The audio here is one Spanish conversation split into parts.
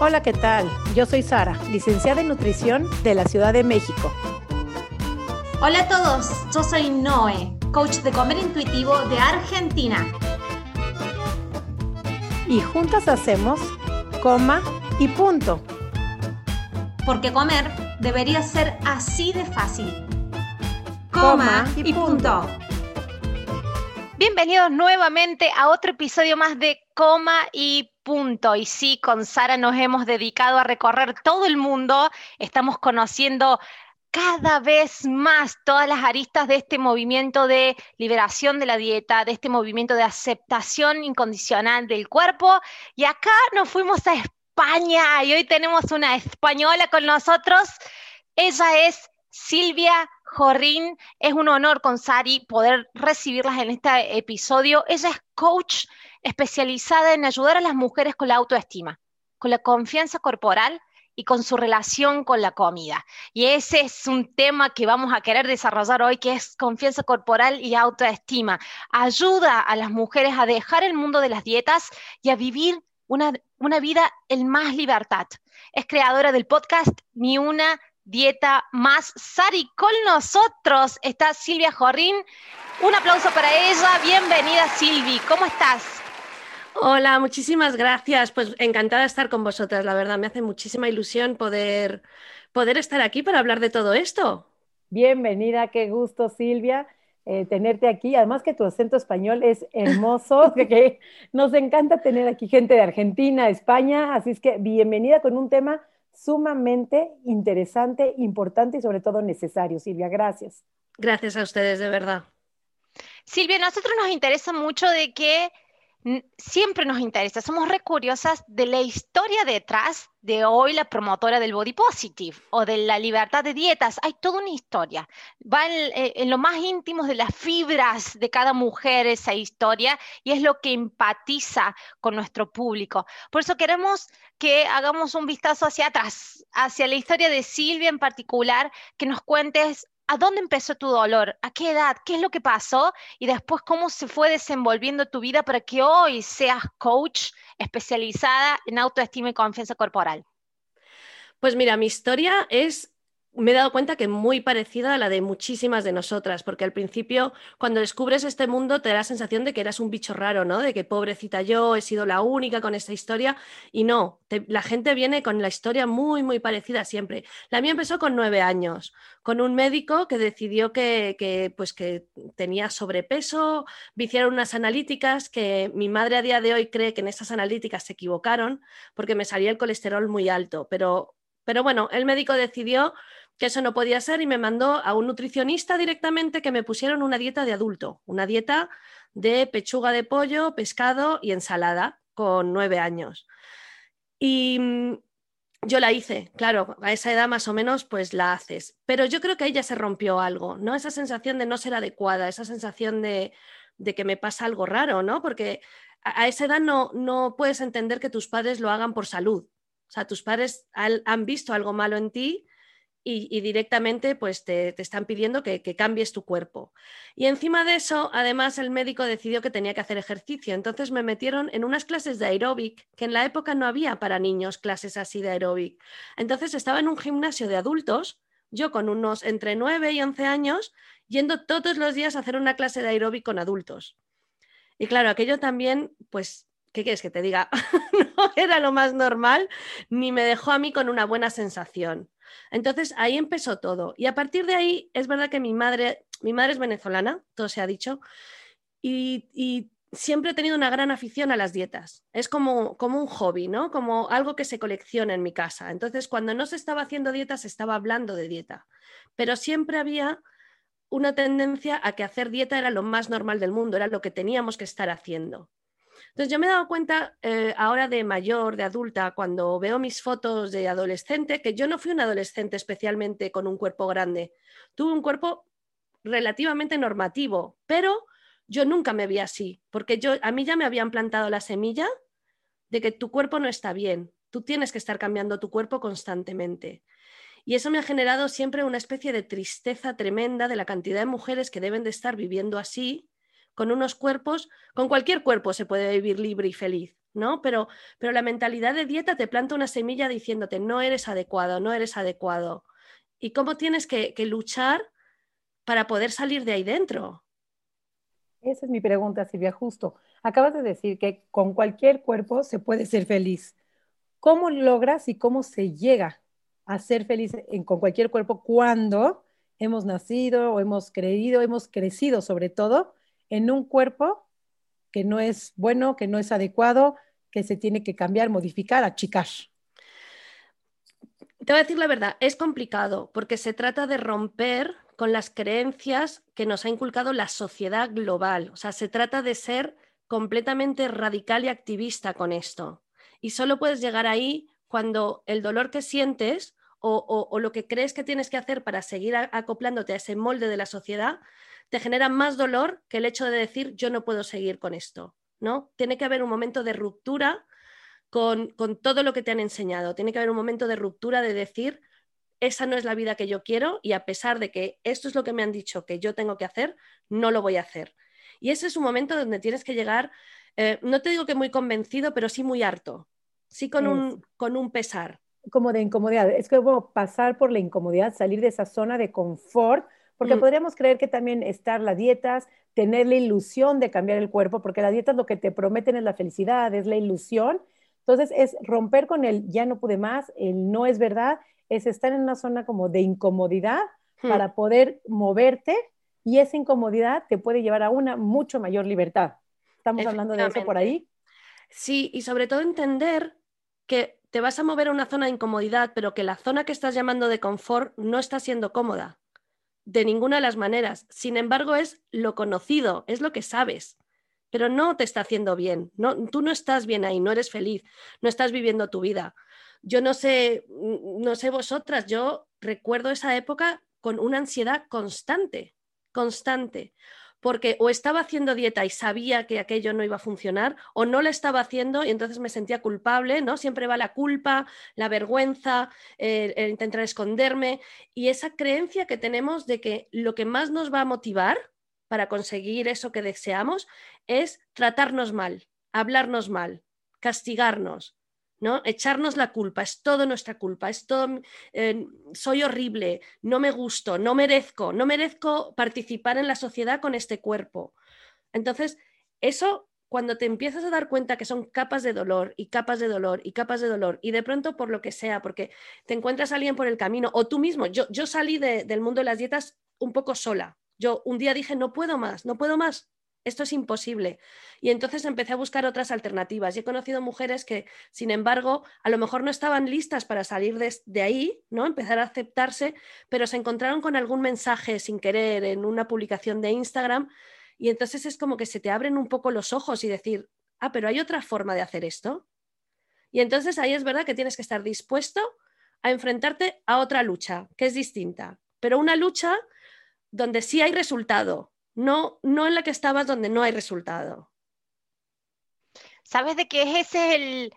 Hola, ¿qué tal? Yo soy Sara, licenciada en nutrición de la Ciudad de México. Hola a todos, yo soy Noé, coach de comer intuitivo de Argentina. Y juntas hacemos coma y punto. Porque comer debería ser así de fácil. Coma, y, punto. Bienvenidos nuevamente a otro episodio más de Coma y Punto. Y sí, con Sara nos hemos dedicado a recorrer todo el mundo. Estamos conociendo cada vez más todas las aristas de este movimiento de liberación de la dieta, de este movimiento de aceptación incondicional del cuerpo. Y acá nos fuimos a España y hoy tenemos una española con nosotros. Ella es Silvia Jorrín. Es un honor con Sari poder recibirlas en este episodio. Ella es coach especializada en ayudar a las mujeres con la autoestima, con la confianza corporal y con su relación con la comida. Y ese es un tema que vamos a querer desarrollar hoy, que es confianza corporal y autoestima. Ayuda a las mujeres a dejar el mundo de las dietas y a vivir una, una vida en más libertad. Es creadora del podcast Ni una dieta más. Sari, con nosotros está Silvia Jorrín. Un aplauso para ella. Bienvenida, Silvi. ¿Cómo estás? Hola, muchísimas gracias. Pues encantada de estar con vosotras, la verdad, me hace muchísima ilusión poder, poder estar aquí para hablar de todo esto. Bienvenida, qué gusto, Silvia. Eh, tenerte aquí, además que tu acento español es hermoso, que nos encanta tener aquí gente de Argentina, España, así es que bienvenida con un tema sumamente interesante, importante y sobre todo necesario. Silvia, gracias. Gracias a ustedes, de verdad. Silvia, a nosotros nos interesa mucho de que siempre nos interesa, somos re curiosas de la historia detrás de hoy la promotora del body positive o de la libertad de dietas. Hay toda una historia. Va en, eh, en, lo más íntimo de las fibras de cada mujer esa historia y es lo que empatiza con nuestro público. Por eso queremos que hagamos un vistazo hacia atrás, hacia la historia de Silvia en particular, que nos cuentes ¿A dónde empezó tu dolor? ¿A qué edad? ¿Qué es lo que pasó? Y después, ¿cómo se fue desenvolviendo tu vida para que hoy seas coach especializada en autoestima y confianza corporal? Pues mira, mi historia es me he dado cuenta que muy parecida a la de muchísimas de nosotras, porque al principio, cuando descubres este mundo, te da la sensación de que eras un bicho raro, ¿no? De que pobrecita yo, he sido la única con esta historia, y no, la gente viene con la historia muy, muy parecida siempre. La mía empezó con nueve años, con un médico que decidió que, pues que tenía sobrepeso, hicieron unas analíticas que mi madre a día de hoy cree que en esas analíticas se equivocaron porque me salía el colesterol muy alto, pero, pero bueno, el médico decidió que eso no podía ser y me mandó a un nutricionista directamente que me pusieron una dieta de adulto, una dieta de pechuga de pollo, pescado y ensalada con nueve años. Y mm, yo la hice, claro, a esa edad más o menos pues la haces, pero yo creo que ahí ya se rompió algo, ¿no? Esa sensación de no ser adecuada, esa sensación de, que me pasa algo raro, ¿no? Porque a, esa edad no, no puedes entender que tus padres lo hagan por salud. O sea, tus padres han visto algo malo en ti y, directamente pues te, están pidiendo que, cambies tu cuerpo. Y encima de eso, además, el médico decidió que tenía que hacer ejercicio. Entonces me metieron en unas clases de aeróbic, que en la época no había para niños clases así de aeróbic. Entonces estaba en un gimnasio de adultos, yo con unos entre 9 y 11 años, yendo todos los días a hacer una clase de aeróbic con adultos. Y claro, aquello también, pues ¿qué quieres que te diga? no era lo más normal, ni me dejó a mí con una buena sensación. Entonces ahí empezó todo. Y a partir de ahí es verdad que mi madre, mi madre es venezolana, todo se ha dicho, y, siempre he tenido una gran afición a las dietas. Es como, como un hobby, ¿no? Como algo que se colecciona en mi casa. Entonces cuando no se estaba haciendo dieta, se estaba hablando de dieta. Pero siempre había una tendencia a que hacer dieta era lo más normal del mundo, era lo que teníamos que estar haciendo. Entonces yo me he dado cuenta eh, ahora de mayor, de adulta, cuando veo mis fotos de adolescente, que yo no fui un adolescente especialmente con un cuerpo grande. Tuve un cuerpo relativamente normativo, pero yo nunca me vi así, porque yo, a mí ya me habían plantado la semilla de que tu cuerpo no está bien, tú tienes que estar cambiando tu cuerpo constantemente. Y eso me ha generado siempre una especie de tristeza tremenda de la cantidad de mujeres que deben de estar viviendo así con unos cuerpos, con cualquier cuerpo se puede vivir libre y feliz, ¿no? Pero, pero la mentalidad de dieta te planta una semilla diciéndote, no eres adecuado, no eres adecuado. ¿Y cómo tienes que, que luchar para poder salir de ahí dentro? Esa es mi pregunta, Silvia, justo. Acabas de decir que con cualquier cuerpo se puede ser feliz. ¿Cómo logras y cómo se llega a ser feliz con cualquier cuerpo cuando hemos nacido o hemos creído, hemos crecido sobre todo en un cuerpo que no es bueno, que no es adecuado, que se tiene que cambiar, modificar, achicar? Te voy a decir la verdad, es complicado porque se trata de romper con las creencias que nos ha inculcado la sociedad global. O sea, se trata de ser completamente radical y activista con esto. Y solo puedes llegar ahí cuando el dolor que sientes o, lo que crees que tienes que hacer para seguir acoplándote a ese molde de la sociedad te genera más dolor que el hecho de decir yo no puedo seguir con esto. ¿no? Tiene que haber un momento de ruptura con, con todo lo que te han enseñado. Tiene que haber un momento de ruptura de decir esa no es la vida que yo quiero y a pesar de que esto es lo que me han dicho que yo tengo que hacer, no lo voy a hacer. Y ese es un momento donde tienes que llegar, eh, no te digo que muy convencido, pero sí muy harto, sí con, un, con un pesar. Como de incomodidad, es como pasar por la incomodidad, salir de esa zona de confort, porque mm. podríamos creer que también estar las dietas, tener la ilusión de cambiar el cuerpo, porque las dietas lo que te prometen es la felicidad, es la ilusión. Entonces es romper con el ya no pude más, el no es verdad es estar en una zona como de incomodidad hmm. para poder moverte y esa incomodidad te puede llevar a una mucho mayor libertad. ¿Estamos hablando de eso por ahí? Sí, y sobre todo entender que te vas a mover a una zona de incomodidad, pero que la zona que estás llamando de confort no está siendo cómoda de ninguna de las maneras. Sin embargo, es lo conocido, es lo que sabes, pero no te está haciendo bien. No, tú no estás bien ahí, no eres feliz, no estás viviendo tu vida. Yo no sé, no sé vosotras, yo recuerdo esa época con una ansiedad constante, constante, porque o estaba haciendo dieta y sabía que aquello no iba a funcionar, o no la estaba haciendo y entonces me sentía culpable, ¿no? Siempre va la culpa, la vergüenza, el, intentar esconderme y esa creencia que tenemos de que lo que más nos va a motivar para conseguir eso que deseamos es tratarnos mal, hablarnos mal, castigarnos, ¿no? Echarnos la culpa, es todo nuestra culpa, es todo, eh, soy horrible, no me gusto, no merezco, no merezco participar en la sociedad con este cuerpo. Entonces, eso cuando te empiezas a dar cuenta que son capas de dolor y capas de dolor y capas de dolor y de pronto por lo que sea, porque te encuentras a alguien por el camino o tú mismo, yo, yo salí del mundo de las dietas un poco sola. Yo un día dije, no puedo más, no puedo más, esto es imposible. Y entonces empecé a buscar otras alternativas. Y he conocido mujeres que, sin embargo, a lo mejor no estaban listas para salir de, ahí, ¿no? Empezar a aceptarse, pero se encontraron con algún mensaje sin querer en una publicación de Instagram. Y entonces es como que se te abren un poco los ojos y decir, ah, pero hay otra forma de hacer esto. Y entonces ahí es verdad que tienes que estar dispuesto a enfrentarte a otra lucha, que es distinta, pero una lucha donde sí hay resultado, no, no en la que estabas donde no hay resultado. ¿Sabes de qué ese es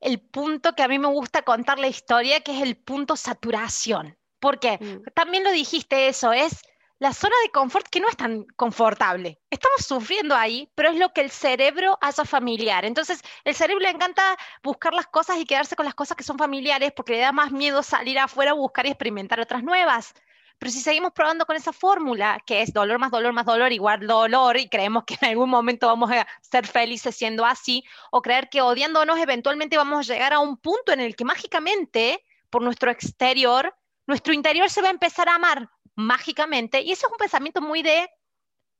el, punto que a mí me gusta contar la historia, que es el punto saturación? Porque mm. también lo dijiste eso, es la zona de confort que no es tan confortable. Estamos sufriendo ahí, pero es lo que el cerebro hace familiar. Entonces, el cerebro le encanta buscar las cosas y quedarse con las cosas que son familiares porque le da más miedo salir afuera a buscar y experimentar otras nuevas. Pero si seguimos probando con esa fórmula, que es dolor más dolor más dolor igual dolor, y creemos que en algún momento vamos a ser felices siendo así, o creer que odiándonos eventualmente vamos a llegar a un punto en el que mágicamente, por nuestro exterior, nuestro interior se va a empezar a amar mágicamente, y eso es un pensamiento muy de,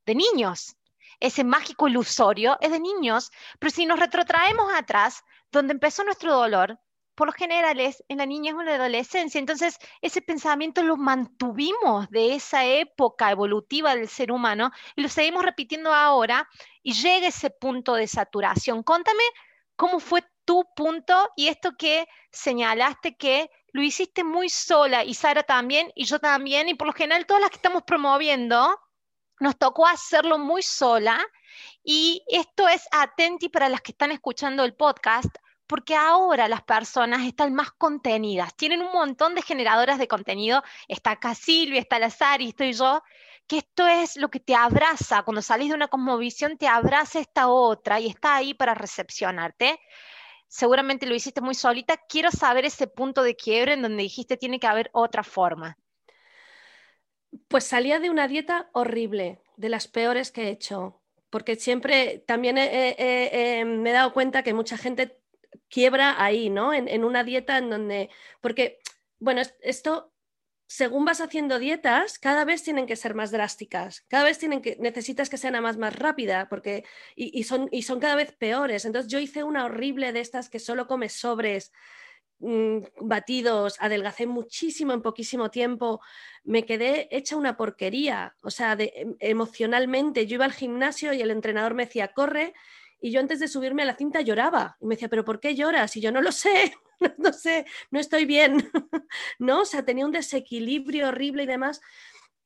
de niños. Ese mágico ilusorio es de niños, pero si nos retrotraemos atrás, donde empezó nuestro dolor, por lo general es en la niñez o en la adolescencia. Entonces, ese pensamiento lo mantuvimos de esa época evolutiva del ser humano y lo seguimos repitiendo ahora y llega ese punto de saturación. Contame cómo fue tu punto y esto que señalaste que lo hiciste muy sola y Sara también y yo también y por lo general todas las que estamos promoviendo nos tocó hacerlo muy sola y esto es atenti para las que están escuchando el podcast porque ahora las personas están más contenidas, tienen un montón de generadoras de contenido, está acá Silvia, está la Sari, estoy yo, que esto es lo que te abraza, cuando salís de una cosmovisión te abraza esta otra y está ahí para recepcionarte. Seguramente lo hiciste muy solita, quiero saber ese punto de quiebre en donde dijiste tiene que haber otra forma. Pues salía de una dieta horrible, de las peores que he hecho, porque siempre también me he dado cuenta que mucha gente quiebra ahí, ¿no? En, una dieta en donde, porque, bueno, esto, según vas haciendo dietas, cada vez tienen que ser más drásticas, cada vez tienen que, necesitas que sean más, más rápida, porque, y, son, y son cada vez peores. Entonces yo hice una horrible de estas que solo comes sobres, mm, batidos, adelgacé muchísimo en poquísimo tiempo, me quedé hecha una porquería, o sea, em, emocionalmente, yo iba al gimnasio y el entrenador me decía, corre, y yo antes de subirme a la cinta lloraba. Y me decía, ¿pero por qué lloras? Y yo no lo sé, no sé, no estoy bien. ¿No? O sea, tenía un desequilibrio horrible y demás.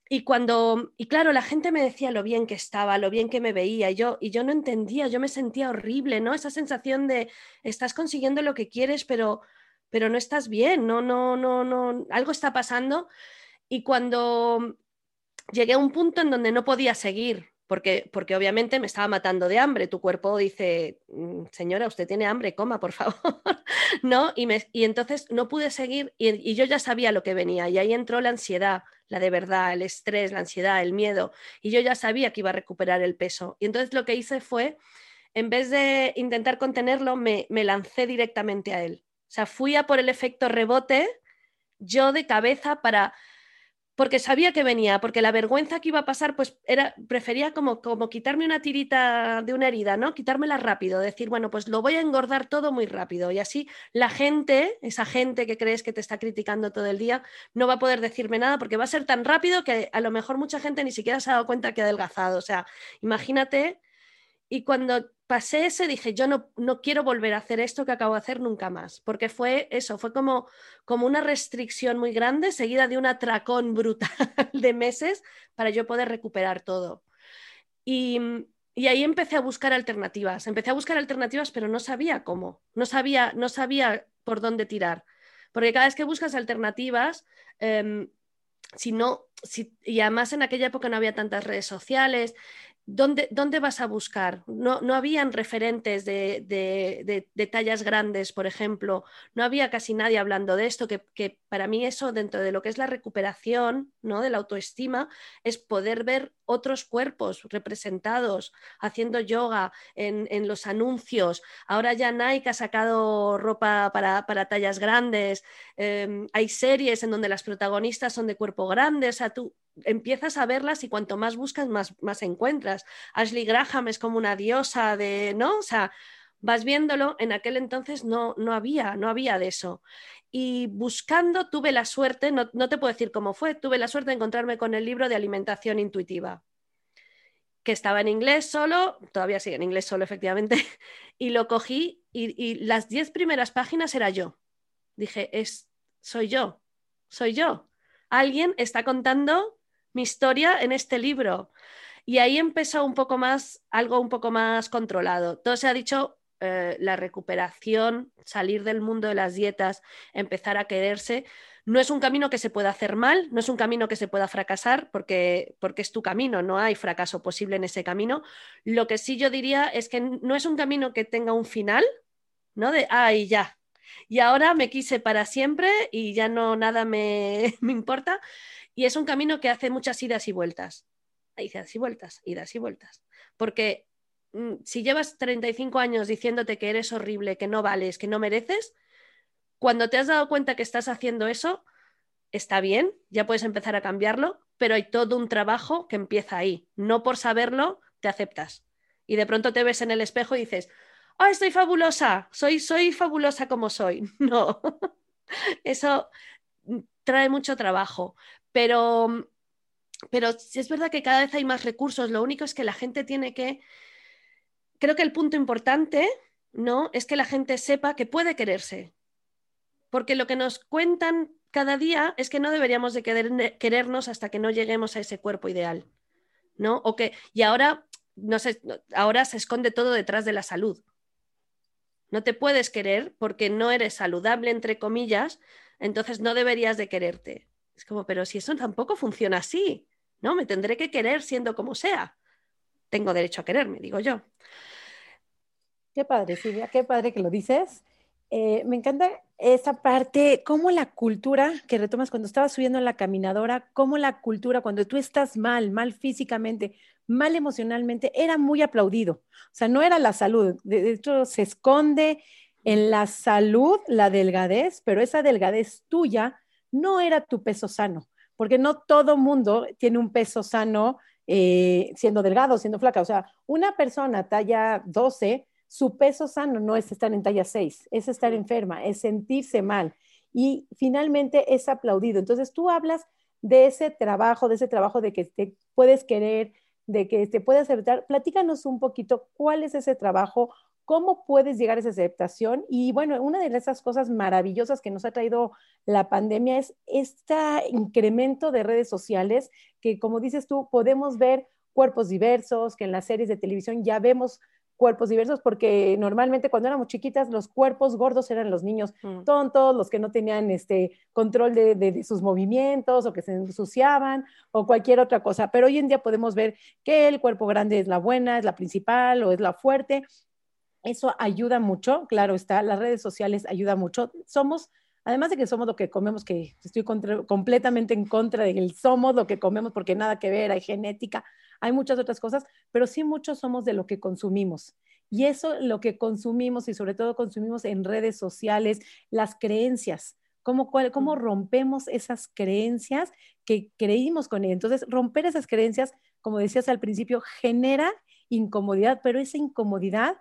Y cuando, y claro, la gente me decía lo bien que estaba, lo bien que me veía, y yo, y yo no entendía, yo me sentía horrible, ¿no? Esa sensación de estás consiguiendo lo que quieres, pero, pero no estás bien, no, no, no, no, algo está pasando. Y cuando llegué a un punto en donde no podía seguir, porque, porque obviamente me estaba matando de hambre. Tu cuerpo dice, mm, señora, usted tiene hambre, coma, por favor. ¿No? Y, me, y, entonces no pude seguir y, yo ya sabía lo que venía. Y ahí entró la ansiedad, la de verdad, el estrés, la ansiedad, el miedo. Y yo ya sabía que iba a recuperar el peso. Y entonces lo que hice fue, en vez de intentar contenerlo, me, me lancé directamente a él. O sea, fui a por el efecto rebote, yo de cabeza para porque sabía que venía, porque la vergüenza que iba a pasar, pues era, prefería como, como quitarme una tirita de una herida, ¿no? Quitármela rápido, decir, bueno, pues lo voy a engordar todo muy rápido. Y así la gente, esa gente que crees que te está criticando todo el día, no va a poder decirme nada porque va a ser tan rápido que a lo mejor mucha gente ni siquiera se ha dado cuenta que ha adelgazado. O sea, imagínate. Y cuando pasé ese, dije, yo no, no, quiero volver a hacer esto que acabo de hacer nunca más, porque fue eso, fue como, como una restricción muy grande, seguida de un atracón brutal de meses para yo poder recuperar todo. Y, y, ahí empecé a buscar alternativas, empecé a buscar alternativas, pero no sabía cómo, no sabía, no sabía por dónde tirar, porque cada vez que buscas alternativas, em, si no, si, y además en aquella época no había tantas redes sociales, ¿Dónde, ¿Dónde, vas a buscar? No, no habían referentes de, de, de, tallas grandes, por ejemplo. No había casi nadie hablando de esto, que, que, para mí eso, dentro de lo que es la recuperación ¿no? de la autoestima, es poder ver otros cuerpos representados haciendo yoga en, en los anuncios. Ahora ya Nike ha sacado ropa para, para tallas grandes. Em, hay series en donde las protagonistas son de cuerpo grande. O sea, tú empiezas a verlas y cuanto más buscas, más, más encuentras. Ashley Graham es como una diosa de, ¿no? O sea, vas viéndolo, en aquel entonces no, no había, no había de eso. Y buscando tuve la suerte, no, no te puedo decir cómo fue, tuve la suerte de encontrarme con el libro de alimentación intuitiva que estaba en inglés solo, todavía sigue en inglés solo efectivamente, y lo cogí y, las diez primeras páginas era yo. Dije, es, soy yo, soy yo. Alguien está contando mi historia en este libro. Y ahí empezó un poco más, algo un poco más controlado. Todo se ha dicho, eh, la recuperación, salir del mundo de las dietas, empezar a quererse. No es un camino que se pueda hacer mal, no es un camino que se pueda fracasar, porque, porque es tu camino, no hay fracaso posible en ese camino. Lo que sí yo diría es que no es un camino que tenga un final, ¿no? De, ay, ya, y ahora me quise para siempre y ya no nada me, me importa, y es un camino que hace muchas idas y vueltas. Idas y vueltas, idas y vueltas. Porque mm, si llevas 35 años diciéndote que eres horrible, que no vales, que no mereces, cuando te has dado cuenta que estás haciendo eso, está bien, ya puedes empezar a cambiarlo, pero hay todo un trabajo que empieza ahí. No por saberlo, te aceptas. Y de pronto te ves en el espejo y dices, ¡oh, estoy fabulosa! Soy, soy fabulosa como soy. No, eso trae mucho trabajo. Pero, pero es verdad que cada vez hay más recursos. Lo único es que la gente tiene que. Creo que el punto importante, ¿no? Es que la gente sepa que puede quererse. Porque lo que nos cuentan cada día es que no deberíamos de querernos hasta que no lleguemos a ese cuerpo ideal. ¿No? O que, y ahora, no sé, ahora se esconde todo detrás de la salud. No te puedes querer porque no eres saludable, entre comillas, entonces no deberías de quererte. Es como, pero si eso tampoco funciona así, ¿no? Me tendré que querer siendo como sea. Tengo derecho a quererme, digo yo. Qué padre, Silvia, qué padre que lo dices. Eh, me encanta esa parte, cómo la cultura que retomas cuando estabas subiendo en la caminadora, cómo la cultura, cuando tú estás mal, mal físicamente, mal emocionalmente, era muy aplaudido. O sea, no era la salud. De hecho, se esconde en la salud la delgadez, pero esa delgadez tuya no era tu peso sano, porque no todo mundo tiene un peso sano eh, siendo delgado, siendo flaca. O sea, una persona talla 12 su peso sano no es estar en talla 6, es estar enferma, es sentirse mal y finalmente es aplaudido. Entonces tú hablas de ese trabajo, de ese trabajo de que te puedes querer, de que te puedes aceptar. Platícanos un poquito cuál es ese trabajo, cómo puedes llegar a esa aceptación. Y bueno, una de esas cosas maravillosas que nos ha traído la pandemia es este incremento de redes sociales que, como dices tú, podemos ver cuerpos diversos, que en las series de televisión ya vemos cuerpos diversos, porque normalmente cuando éramos chiquitas los cuerpos gordos eran los niños mm. tontos, los que no tenían este control de, sus movimientos o que se ensuciaban o cualquier otra cosa. Pero hoy en día podemos ver que el cuerpo grande es la buena, es la principal o es la fuerte. Eso ayuda mucho, claro está, las redes sociales ayudan mucho. Somos además de que somos lo que comemos, que estoy completamente en contra de que somos lo que comemos porque nada que ver, hay genética, hay muchas otras cosas, pero sí muchos somos de lo que consumimos. Y eso, lo que consumimos y sobre todo consumimos en redes sociales, las creencias, cómo, cómo rompemos esas creencias que creímos con ella. Entonces, romper esas creencias, como decías al principio, genera incomodidad, pero esa incomodidad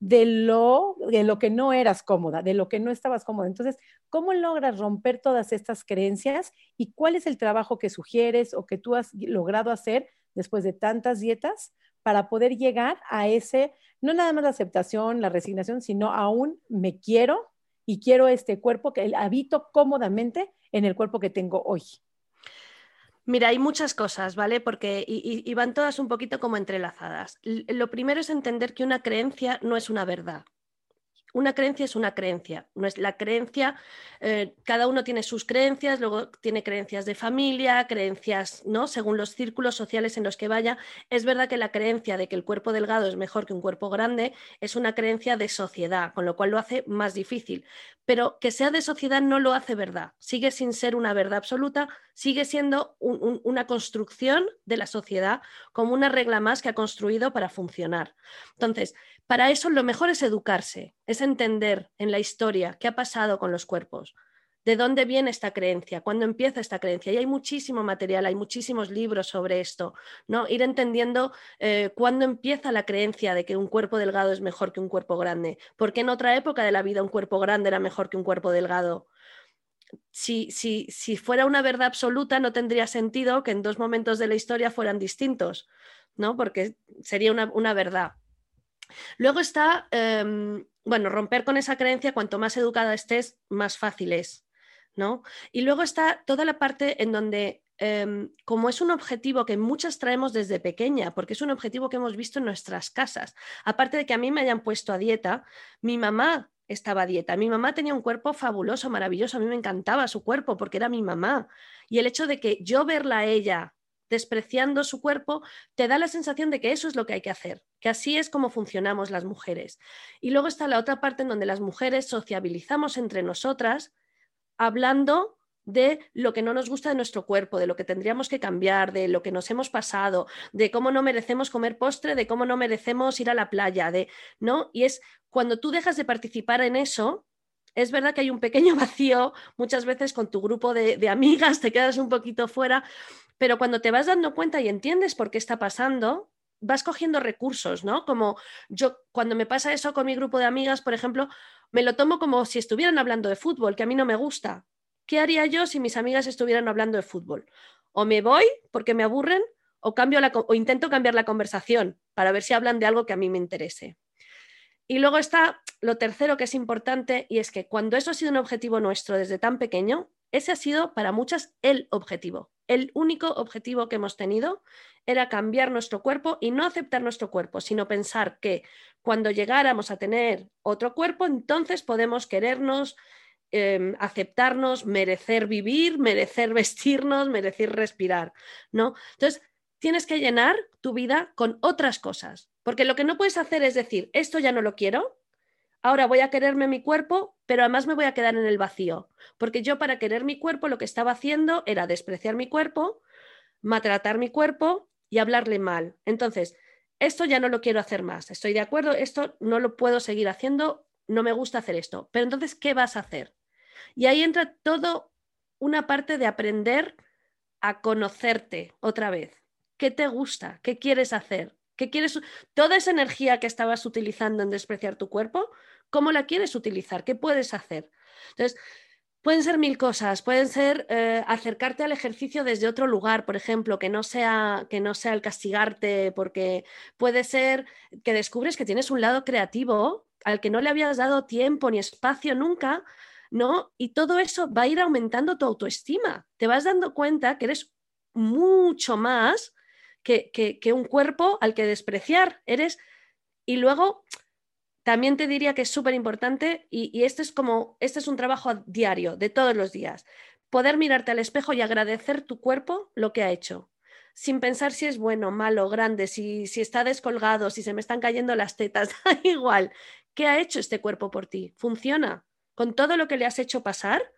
de lo, de lo que no eras cómoda, de lo que no estabas cómoda. Entonces, ¿cómo logras romper todas estas creencias y cuál es el trabajo que sugieres o que tú has logrado hacer después de tantas dietas para poder llegar a ese, no nada más la aceptación, la resignación, sino aún me quiero y quiero este cuerpo que habito cómodamente en el cuerpo que tengo hoy? Mira, hay muchas cosas, ¿vale? Porque y, van todas un poquito como entrelazadas. Lo primero es entender que una creencia no es una verdad una creencia es una creencia. No es la creencia, eh, cada uno tiene sus creencias, luego tiene creencias de familia, creencias, ¿no? Según los círculos sociales en los que vaya. Es verdad que la creencia de que el cuerpo delgado es mejor que un cuerpo grande es una creencia de sociedad, con lo cual lo hace más difícil. Pero que sea de sociedad no lo hace verdad. Sigue sin ser una verdad absoluta, sigue siendo una construcción de la sociedad como una regla más que ha construido para funcionar. Entonces, para eso lo mejor es educarse, es entender en la historia qué ha pasado con los cuerpos, de dónde viene esta creencia, cuándo empieza esta creencia. Y hay muchísimo material, hay muchísimos libros sobre esto, ¿no? Ir entendiendo eh, cuándo empieza la creencia de que un cuerpo delgado es mejor que un cuerpo grande. ¿Por qué en otra época de la vida un cuerpo grande era mejor que un cuerpo delgado? Si, si, si fuera una verdad absoluta, no tendría sentido que en dos momentos de la historia fueran distintos, ¿no? Porque sería una, una verdad. Luego está, em, bueno, romper con esa creencia, cuanto más educada estés, más fácil es, ¿no? Y luego está toda la parte en donde, em, como es un objetivo que muchas traemos desde pequeña, porque es un objetivo que hemos visto en nuestras casas, aparte de que a mí me hayan puesto a dieta, mi mamá estaba a dieta. Mi mamá tenía un cuerpo fabuloso, maravilloso, a mí me encantaba su cuerpo porque era mi mamá. Y el hecho de que yo verla a ella despreciando su cuerpo, te da la sensación de que eso es lo que hay que hacer, que así es como funcionamos las mujeres. Y luego está la otra parte en donde las mujeres sociabilizamos entre nosotras hablando de lo que no nos gusta de nuestro cuerpo, de lo que tendríamos que cambiar, de lo que nos hemos pasado, de cómo no merecemos comer postre, de cómo no merecemos ir a la playa, de no, y es cuando tú dejas de participar en eso, es verdad que hay un pequeño vacío, muchas veces con tu grupo de, de amigas te quedas un poquito fuera, pero cuando te vas dando cuenta y entiendes por qué está pasando, vas cogiendo recursos, ¿no? Como yo, cuando me pasa eso con mi grupo de amigas, por ejemplo, me lo tomo como si estuvieran hablando de fútbol, que a mí no me gusta. ¿Qué haría yo si mis amigas estuvieran hablando de fútbol? O me voy porque me aburren o, cambio la, o intento cambiar la conversación para ver si hablan de algo que a mí me interese. Y luego está lo tercero que es importante y es que cuando eso ha sido un objetivo nuestro desde tan pequeño, ese ha sido para muchas el objetivo El único objetivo que hemos tenido era cambiar nuestro cuerpo y no aceptar nuestro cuerpo, sino pensar que cuando llegáramos a tener otro cuerpo, entonces podemos querernos, em, aceptarnos, merecer vivir, merecer vestirnos, merecer respirar, ¿no? Entonces, tienes que llenar tu vida con otras cosas, porque lo que no puedes hacer es decir, esto ya no lo quiero, ahora voy a quererme mi cuerpo, pero además me voy a quedar en el vacío, porque yo para querer mi cuerpo lo que estaba haciendo era despreciar mi cuerpo, maltratar mi cuerpo y hablarle mal. Entonces, esto ya no lo quiero hacer más, estoy de acuerdo, esto no lo puedo seguir haciendo, no me gusta hacer esto, pero entonces, ¿qué vas a hacer? Y ahí entra todo una parte de aprender a conocerte otra vez. ¿Qué te gusta? ¿Qué quieres hacer? ¿Qué quieres? Toda esa energía que estabas utilizando en despreciar tu cuerpo, ¿cómo la quieres utilizar? ¿Qué puedes hacer? Entonces, pueden ser mil cosas. Pueden ser eh, acercarte al ejercicio desde otro lugar, por ejemplo, que no, sea, que no sea el castigarte, porque puede ser que descubres que tienes un lado creativo al que no le habías dado tiempo ni espacio nunca, ¿no? Y todo eso va a ir aumentando tu autoestima. Te vas dando cuenta que eres mucho más que, un cuerpo al que despreciar. Eres. Y luego también te diría que es súper importante, y, este es como, este es un trabajo diario, de todos los días, poder mirarte al espejo y agradecer tu cuerpo lo que ha hecho, sin pensar si es bueno, malo, grande, si, si está descolgado, si se me están cayendo las tetas, da igual. ¿Qué ha hecho este cuerpo por ti? ¿Funciona? Con todo lo que le has hecho pasar,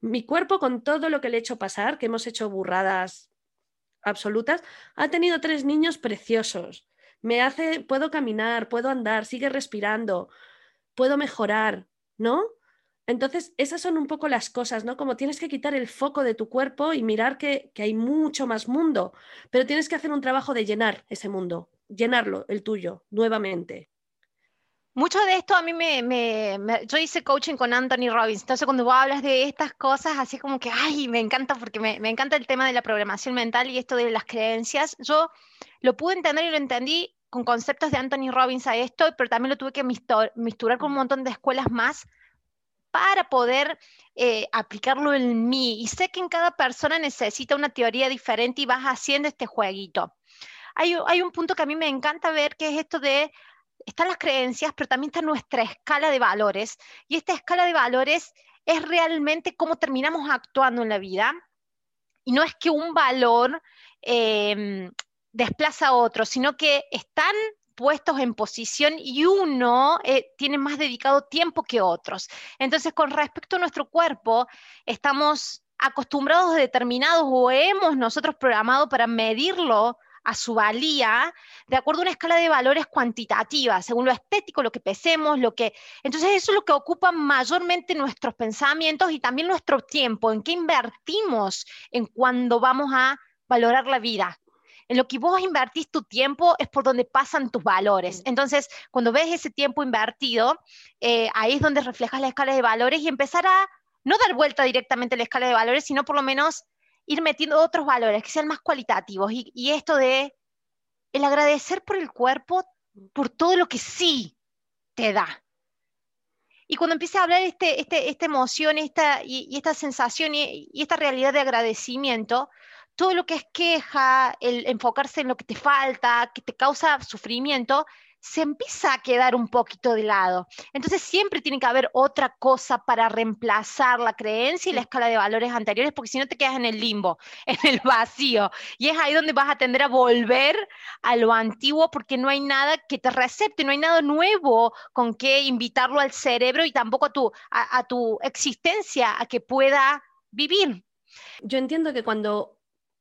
mi cuerpo con todo lo que le he hecho pasar, que hemos hecho burradas absolutas, ha tenido tres niños preciosos. Me hace, puedo caminar, puedo andar, sigue respirando, puedo mejorar, ¿no? Entonces, esas son un poco las cosas, ¿no? Como tienes que quitar el foco de tu cuerpo y mirar que, que hay mucho más mundo, pero tienes que hacer un trabajo de llenar ese mundo, llenarlo, el tuyo, nuevamente. Mucho de esto a mí me, Yo hice coaching con Anthony Robbins, entonces cuando vos hablas de estas cosas, así como que, ay, me encanta porque me, encanta el tema de la programación mental y esto de las creencias, yo lo pude entender y lo entendí con conceptos de Anthony Robbins a esto, pero también lo tuve que misturar con un montón de escuelas más para poder eh, aplicarlo en mí. Y sé que en cada persona necesita una teoría diferente y vas haciendo este jueguito. Hay, hay un punto que a mí me encanta ver, que es esto de están las creencias, pero también está nuestra escala de valores. Y esta escala de valores es realmente cómo terminamos actuando en la vida. Y no es que un valor em, desplaza a otro, sino que están puestos en posición y uno eh, tiene más dedicado tiempo que otros. Entonces, con respecto a nuestro cuerpo, estamos acostumbrados a determinados o hemos nosotros programado para medirlo a su valía de acuerdo a una escala de valores cuantitativa, según lo estético, lo que pesemos, lo que... Entonces eso es lo que ocupa mayormente nuestros pensamientos y también nuestro tiempo, en qué invertimos en cuando vamos a valorar la vida. En lo que vos invertís tu tiempo es por donde pasan tus valores. Entonces, cuando ves ese tiempo invertido, eh, ahí es donde reflejas la escala de valores y empezar a no dar vuelta directamente a la escala de valores, sino por lo menos ir metiendo otros valores que sean más cualitativos y, esto de el agradecer por el cuerpo, por todo lo que sí te da. Y cuando empieza a hablar este, este, esta emoción esta, y, esta sensación y, y, esta realidad de agradecimiento, todo lo que es queja, el enfocarse en lo que te falta, que te causa sufrimiento, se empieza a quedar un poquito de lado. Entonces siempre tiene que haber otra cosa para reemplazar la creencia y la escala de valores anteriores, porque si no te quedas en el limbo, en el vacío. Y es ahí donde vas a tender a volver a lo antiguo porque no hay nada que te recepte, no hay nada nuevo con que invitarlo al cerebro y tampoco a tu, a tu existencia a que pueda vivir. Yo entiendo que cuando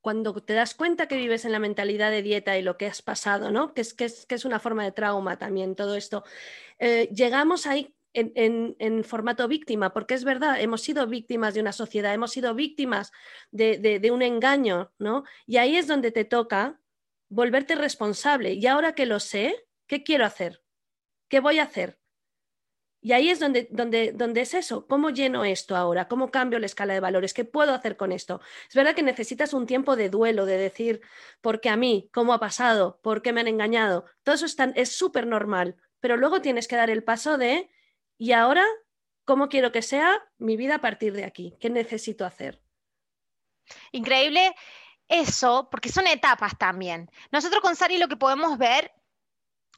cuando te das cuenta que vives en la mentalidad de dieta y lo que has pasado, ¿no? que, es, que, es, que es una forma de trauma también todo esto, eh, llegamos ahí en, formato víctima, porque es verdad, hemos sido víctimas de una sociedad, hemos sido víctimas de, de, un engaño, ¿no? Y ahí es donde te toca volverte responsable. Y ahora que lo sé, ¿qué quiero hacer? ¿Qué voy a hacer? Y ahí es donde, donde, donde es eso, ¿cómo lleno esto ahora? ¿Cómo cambio la escala de valores? ¿Qué puedo hacer con esto? Es verdad que necesitas un tiempo de duelo, de decir, ¿por qué a mí? ¿Cómo ha pasado? ¿Por qué me han engañado? Todo eso es súper normal, pero luego tienes que dar el paso de, ¿y ahora cómo quiero que sea mi vida a partir de aquí? ¿Qué necesito hacer? Increíble eso, porque son etapas también. Nosotros con Sari lo que podemos ver,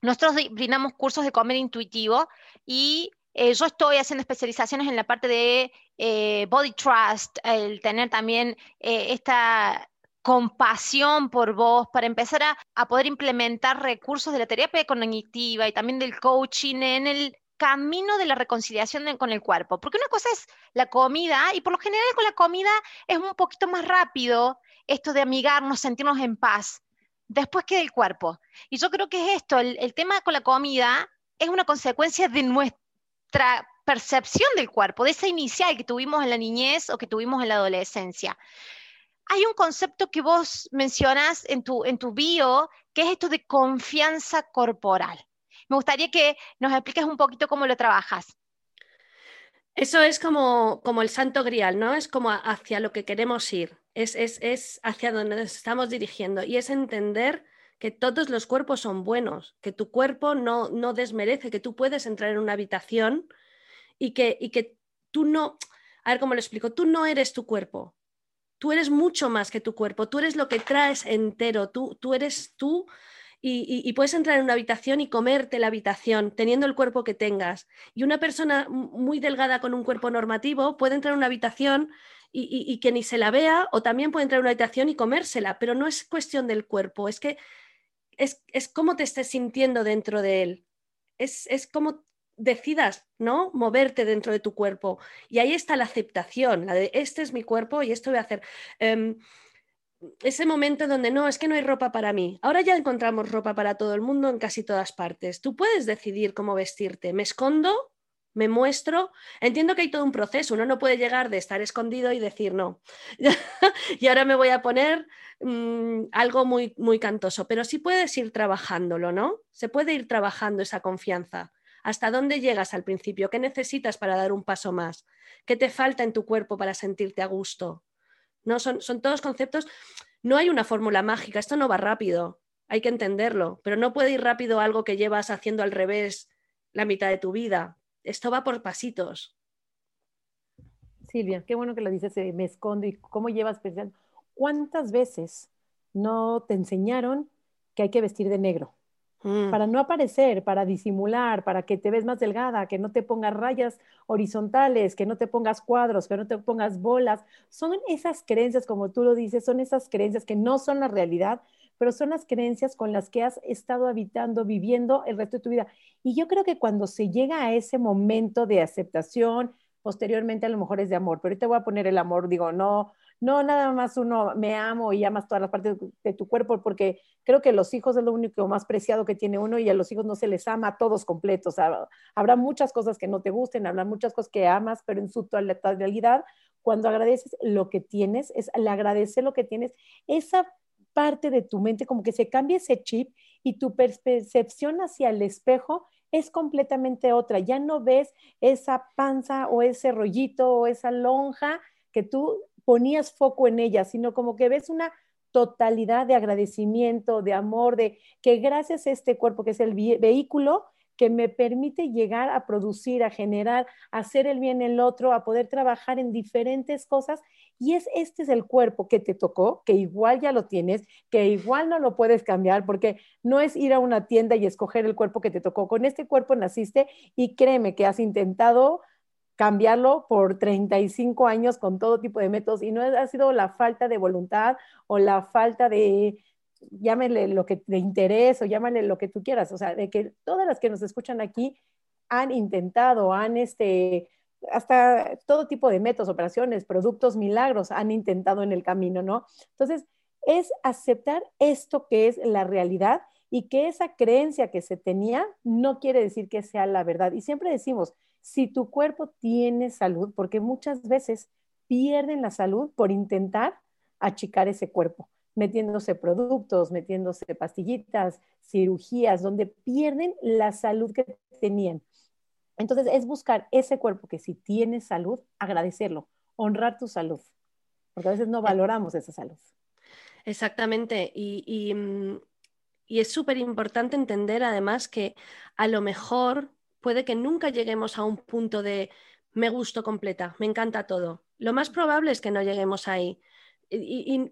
nosotros brindamos cursos de comer intuitivo y eh, yo estoy haciendo especializaciones en la parte de eh, body trust, el tener también eh, esta compasión por vos, para empezar a, poder implementar recursos de la terapia cognitiva y también del coaching en el camino de la reconciliación con el cuerpo. Porque una cosa es la comida y por lo general con la comida es un poquito más rápido esto de amigarnos, sentirnos en paz, después que del cuerpo. Y yo creo que es esto, el, tema con la comida es una consecuencia de nuestra percepción del cuerpo, de esa inicial que tuvimos en la niñez o que tuvimos en la adolescencia hay un concepto que vos mencionas en tu, en tu bio, que es esto de confianza corporal. Me gustaría que nos expliques un poquito cómo lo trabajas. Eso es como, como el santo grial, ¿no? Es como hacia lo que queremos ir, es, es, hacia donde nos estamos dirigiendo y es entender que todos los cuerpos son buenos, que tu cuerpo no, no desmerece, que tú puedes entrar en una habitación y que, y que tú no, a ver cómo lo explico, tú no eres tu cuerpo, Tú eres mucho más que tu cuerpo, tú eres lo que traes entero, tú, tú eres tú y, puedes entrar en una habitación y comerte la habitación teniendo el cuerpo que tengas. Y una persona muy delgada con un cuerpo normativo puede entrar en una habitación y, que ni se la vea o también puede entrar en una habitación y comérsela, pero no es cuestión del cuerpo, es que es, es cómo te estés sintiendo dentro de él. Es, es como decidas, ¿no? Moverte dentro de tu cuerpo. Y ahí está la aceptación, la de este es mi cuerpo y esto voy a hacer. Em, ese momento donde no, es que no hay ropa para mí. Ahora ya encontramos ropa para todo el mundo en casi todas partes. Tú puedes decidir cómo vestirte. ¿Me escondo? ¿Me muestro? Entiendo que hay todo un proceso. Uno no puede llegar de estar escondido y decir no. y ahora me voy a poner mm, algo muy, muy cantoso. Pero sí puedes ir trabajándolo, ¿no? Se puede ir trabajando esa confianza. ¿Hasta dónde llegas al principio? ¿Qué necesitas para dar un paso más? ¿Qué te falta en tu cuerpo para sentirte a gusto? ¿No? Son, son todos conceptos. No hay una fórmula mágica, esto no va rápido, hay que entenderlo, pero no puede ir rápido algo que llevas haciendo al revés la mitad de tu vida. Esto va por pasitos. Silvia, qué bueno que lo dices, eh, me escondo y cómo llevas pensando. ¿Cuántas veces no te enseñaron que hay que vestir de negro? Mm. para no aparecer, para disimular, para que te ves más delgada, que no te pongas rayas horizontales, que no te pongas cuadros, que no te pongas bolas. Son esas creencias, como tú lo dices, son esas creencias que no son la realidad, pero son las creencias con las que has estado habitando, viviendo el resto de tu vida. Y yo creo que cuando se llega a ese momento de aceptación, posteriormente a lo mejor es de amor, pero ahorita voy a poner el amor, digo, no, no nada más uno me amo y amas todas las partes de tu cuerpo, porque creo que los hijos es lo único más preciado que tiene uno y a los hijos no se les ama a todos completos. habrá muchas cosas que no te gusten, habrá muchas cosas que amas, pero en su totalidad, cuando agradeces lo que tienes, es el agradecer lo que tienes, esa parte de tu mente como que se cambia ese chip y tu percepción hacia el espejo es completamente otra. Ya no ves esa panza o ese rollito o esa lonja que tú ponías foco en ella, sino como que ves una totalidad de agradecimiento, de amor, de que gracias a este cuerpo que es el vehículo que me permite llegar a producir, a generar, a hacer el bien en el otro, a poder trabajar en diferentes cosas. Y es este es el cuerpo que te tocó, que igual ya lo tienes, que igual no lo puedes cambiar, porque no es ir a una tienda y escoger el cuerpo que te tocó. Con este cuerpo naciste y créeme que has intentado cambiarlo por 35 años con todo tipo de métodos y no ha sido la falta de voluntad o la falta de, llámele lo que de interés o llámale lo que tú quieras, o sea, de que todas las que nos escuchan aquí han intentado, han este, hasta todo tipo de métodos, operaciones, productos, milagros han intentado en el camino, ¿no? Entonces, es aceptar esto que es la realidad y que esa creencia que se tenía no quiere decir que sea la verdad. Y siempre decimos, si tu cuerpo tiene salud, porque muchas veces pierden la salud por intentar achicar ese cuerpo, metiéndose productos, metiéndose pastillitas, cirugías, donde pierden la salud que tenían. Entonces es buscar ese cuerpo que si tiene salud, agradecerlo, honrar tu salud, porque a veces no valoramos esa salud. Exactamente, y, y mm, es súper importante entender además que a lo mejor puede que nunca lleguemos a un punto de me gusto completa, me encanta todo. Lo más probable es que no lleguemos ahí,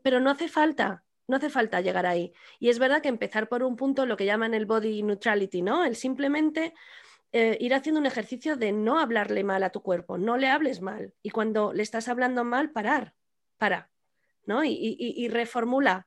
pero no hace falta, no hace falta llegar ahí. Y es verdad que empezar por un punto, lo que llaman el body neutrality, ¿no? El simplemente eh, ir haciendo un ejercicio de no hablarle mal a tu cuerpo, no le hables mal. Y cuando le estás hablando mal, parar, para, ¿no? y reformula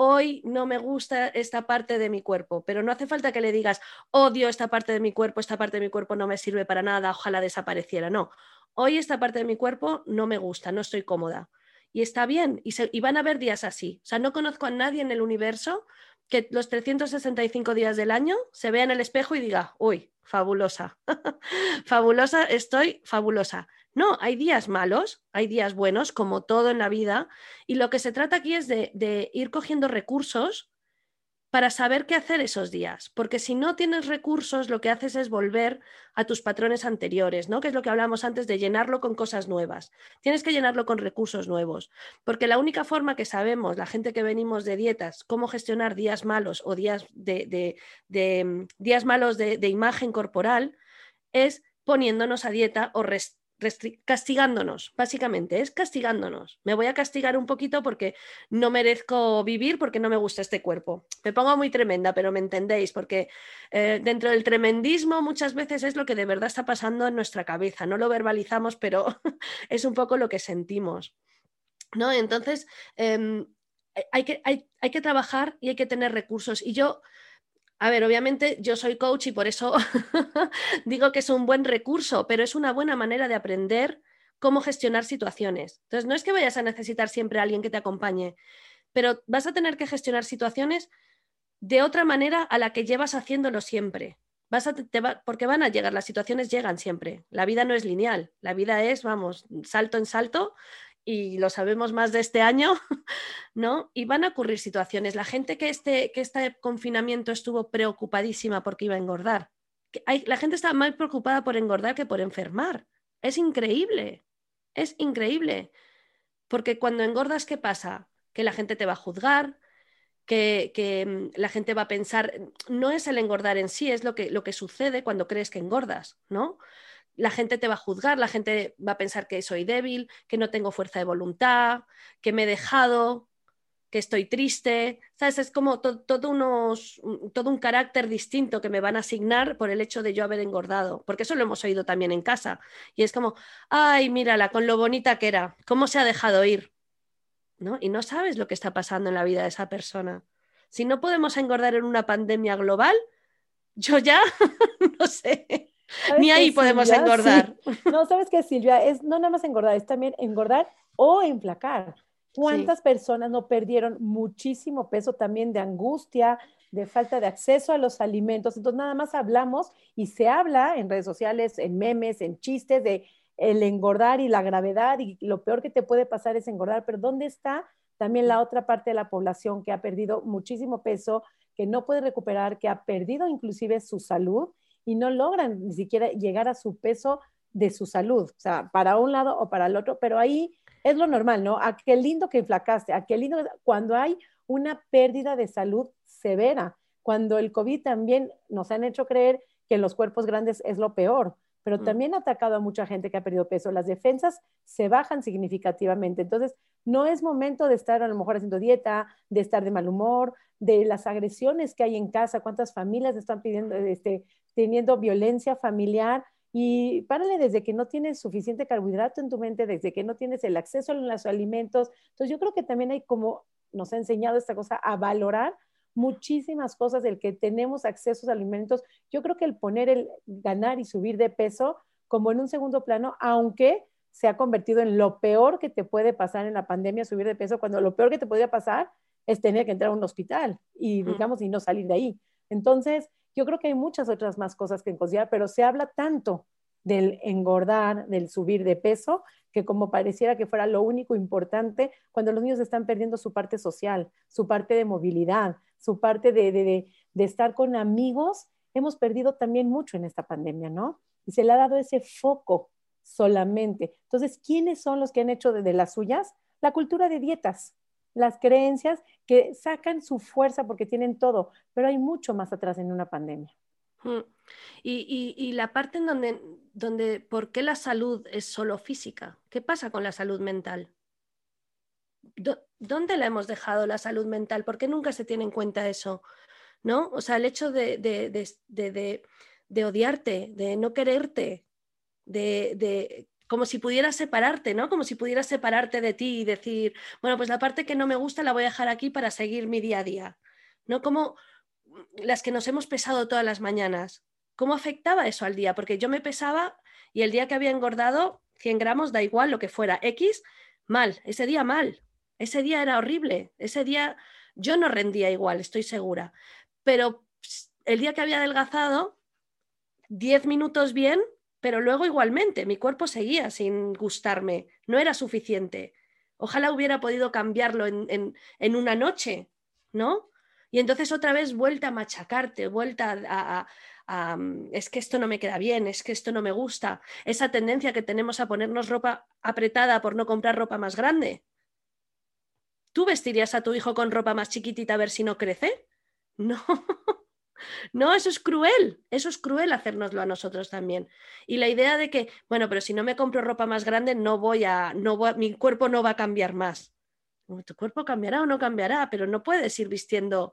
hoy no me gusta esta parte de mi cuerpo, pero no hace falta que le digas, odio esta parte de mi cuerpo, esta parte de mi cuerpo no me sirve para nada, ojalá desapareciera. No, hoy esta parte de mi cuerpo no me gusta, no estoy cómoda. Y está bien, y, van a haber días así. O sea, no conozco a nadie en el universo que los 365 días del año se vea en el espejo y diga, uy, fabulosa, fabulosa, estoy fabulosa. No, hay días malos, hay días buenos, como todo en la vida, y lo que se trata aquí es de, ir cogiendo recursos para saber qué hacer esos días, porque si no tienes recursos, lo que haces es volver a tus patrones anteriores, ¿no? Que es lo que hablamos antes de llenarlo con cosas nuevas. Tienes que llenarlo con recursos nuevos, porque la única forma que sabemos, la gente que venimos de dietas, cómo gestionar días malos o días de, mm, días malos de, imagen corporal, es poniéndonos a dieta o castigándonos, básicamente, es castigándonos. Me voy a castigar un poquito porque no merezco vivir, porque no me gusta este cuerpo. Me pongo muy tremenda, pero me entendéis, porque eh, dentro del tremendismo muchas veces es lo que de verdad está pasando en nuestra cabeza. No lo verbalizamos, pero es un poco lo que sentimos. ¿no? Entonces, em, hay, que, hay, hay que trabajar y hay que tener recursos. Y yo a ver, obviamente yo soy coach y por eso digo que es un buen recurso, pero es una buena manera de aprender cómo gestionar situaciones. Entonces, no es que vayas a necesitar siempre a alguien que te acompañe, pero vas a tener que gestionar situaciones de otra manera a la que llevas haciéndolo siempre. Vas a, porque van a llegar, las situaciones llegan siempre. La vida no es lineal, la vida es, vamos, salto en salto y lo sabemos más de este año, ¿no? Y van a ocurrir situaciones. La gente que este, que este confinamiento estuvo preocupadísima porque iba a engordar. La gente está más preocupada por engordar que por enfermar. Es increíble, es increíble. Porque cuando engordas, ¿qué pasa? Que la gente te va a juzgar, que, que, mm, la gente va a pensar, no es el engordar en sí, es lo que, lo que sucede cuando crees que engordas, ¿no? La gente te va a juzgar, la gente va a pensar que soy débil, que no tengo fuerza de voluntad, que me he dejado, que estoy triste. ¿Sabes? Es como todo, unos, todo un carácter distinto que me van a asignar por el hecho de yo haber engordado, porque eso lo hemos oído también en casa. Y es como, ay, mírala, con lo bonita que era, cómo se ha dejado ir. ¿No? Y no sabes lo que está pasando en la vida de esa persona. Si no podemos engordar en una pandemia global, yo ya no sé. Ni ahí podemos engordar. No, ¿sabes qué, Silvia? Es no nada más engordar, es también engordar o enflacar. ¿Cuántas personas no perdieron muchísimo peso también de angustia, de falta de acceso a los alimentos? Entonces, nada más hablamos y se habla en redes sociales, en memes, en chistes de el engordar y la gravedad y lo peor que te puede pasar es engordar, pero ¿dónde está también la otra parte de la población que ha perdido muchísimo peso, que no puede recuperar, que ha perdido inclusive su salud y no logran ni siquiera llegar a su peso de su salud, o sea, para un lado o para el otro, pero ahí es lo normal, ¿no? A qué lindo que inflacaste, a qué lindo cuando hay una pérdida de salud severa, cuando el COVID también nos han hecho creer que los cuerpos grandes es lo peor, pero mm. también ha atacado a mucha gente que ha perdido peso. Las defensas se bajan significativamente. Entonces, no es momento de estar a lo mejor haciendo dieta, de estar de mal humor, de las agresiones que hay en casa, cuántas familias están pidiendo, este, teniendo violencia familiar. Y párale desde que no tienes suficiente carbohidrato en tu mente, desde que no tienes el acceso a los alimentos. Entonces yo creo que también hay como nos ha enseñado esta cosa a valorar muchísimas cosas del que tenemos acceso a alimentos. Yo creo que el poner el ganar y subir de peso como en un segundo plano, aunque se ha convertido en lo peor que te puede pasar en la pandemia, subir de peso, cuando lo peor que te podría pasar es tener que entrar a un hospital y, digamos, y no salir de ahí. Entonces, yo creo que hay muchas otras más cosas que considerar, pero se habla tanto del engordar, del subir de peso, que como pareciera que fuera lo único importante cuando los niños están perdiendo su parte social, su parte de movilidad, su parte de, de, de, estar con amigos, hemos perdido también mucho en esta pandemia, ¿no? Y se le ha dado ese foco solamente. Entonces, ¿quiénes son los que han hecho de las suyas? La cultura de dietas, las creencias que sacan su fuerza porque tienen todo, pero hay mucho más atrás en una pandemia. Mm. Y, la parte en donde, donde, ¿por qué la salud es solo física? ¿Qué pasa con la salud mental? ¿dónde la hemos dejado la salud mental? ¿Por qué nunca se tiene en cuenta eso? ¿No? O sea, el hecho de, de, odiarte, de no quererte, de, como si pudieras separarte, ¿no? Como si pudieras separarte de ti y decir, bueno, pues la parte que no me gusta la voy a dejar aquí para seguir mi día a día, ¿no? Como las que nos hemos pesado todas las mañanas. ¿Cómo afectaba eso al día? Porque yo me pesaba y el día que había engordado 100 gramos, da igual lo que fuera, X, mal, ese día mal, ese día era horrible, ese día yo no rendía igual, estoy segura, pero el día que había adelgazado, 10 minutos bien, pero luego igualmente mi cuerpo seguía sin gustarme, no era suficiente. Ojalá hubiera podido cambiarlo en, en, una noche, ¿no? Y entonces otra vez vuelta a machacarte, vuelta a, Mm, es que esto no me queda bien, es que esto no me gusta, esa tendencia que tenemos a ponernos ropa apretada por no comprar ropa más grande. ¿Tú vestirías a tu hijo con ropa más chiquitita a ver si no crece? No, no, eso es cruel, eso es cruel hacérnoslo a nosotros también. Y la idea de que, bueno, pero si no me compro ropa más grande, no voy a, no voy mi cuerpo no va a cambiar más. Tu cuerpo cambiará o no cambiará, pero no puedes ir vistiendo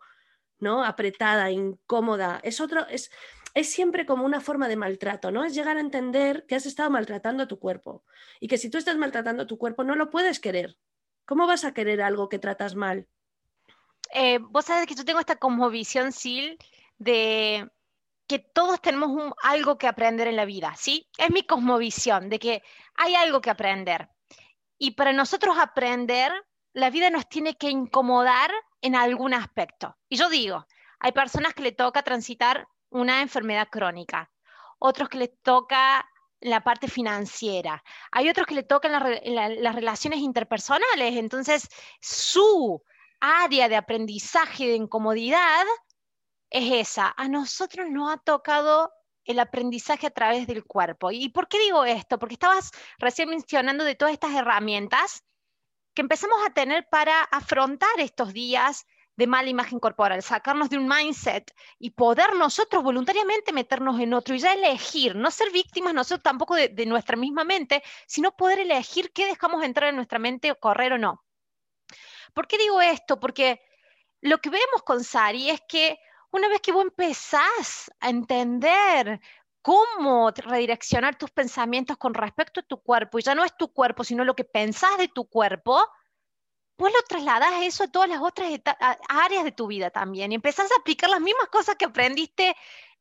¿no? apretada, incómoda. Es otro, es, es siempre como una forma de maltrato, ¿no? Es llegar a entender que has estado maltratando a tu cuerpo y que si tú estás maltratando a tu cuerpo no lo puedes querer. ¿Cómo vas a querer algo que tratas mal? Eh, vos sabés que yo tengo esta como visión, Sil, de que todos tenemos algo que aprender en la vida, ¿sí? Es mi cosmovisión, de que hay algo que aprender. Y para nosotros aprender, la vida nos tiene que incomodar en algún aspecto. Y yo digo, hay personas que le toca transitar una enfermedad crónica, otros que le toca la parte financiera, hay otros que le tocan las relaciones interpersonales, entonces su área de aprendizaje de incomodidad es esa. A nosotros nos ha tocado el aprendizaje a través del cuerpo. ¿Y por qué digo esto? Porque estabas recién mencionando de todas estas herramientas que empezamos a tener para afrontar estos días de mala imagen corporal, sacarnos de un mindset y poder nosotros voluntariamente meternos en otro y ya elegir, no ser víctimas nosotros tampoco de, nuestra misma mente, sino poder elegir qué dejamos entrar en nuestra mente, o correr o no. ¿Por qué digo esto? Porque lo que vemos con Sari es que una vez que vos empezás a entender cómo redireccionar tus pensamientos con respecto a tu cuerpo, y ya no es tu cuerpo, sino lo que pensás de tu cuerpo, pues lo trasladas eso a todas las otras áreas de tu vida también y empezás a aplicar las mismas cosas que aprendiste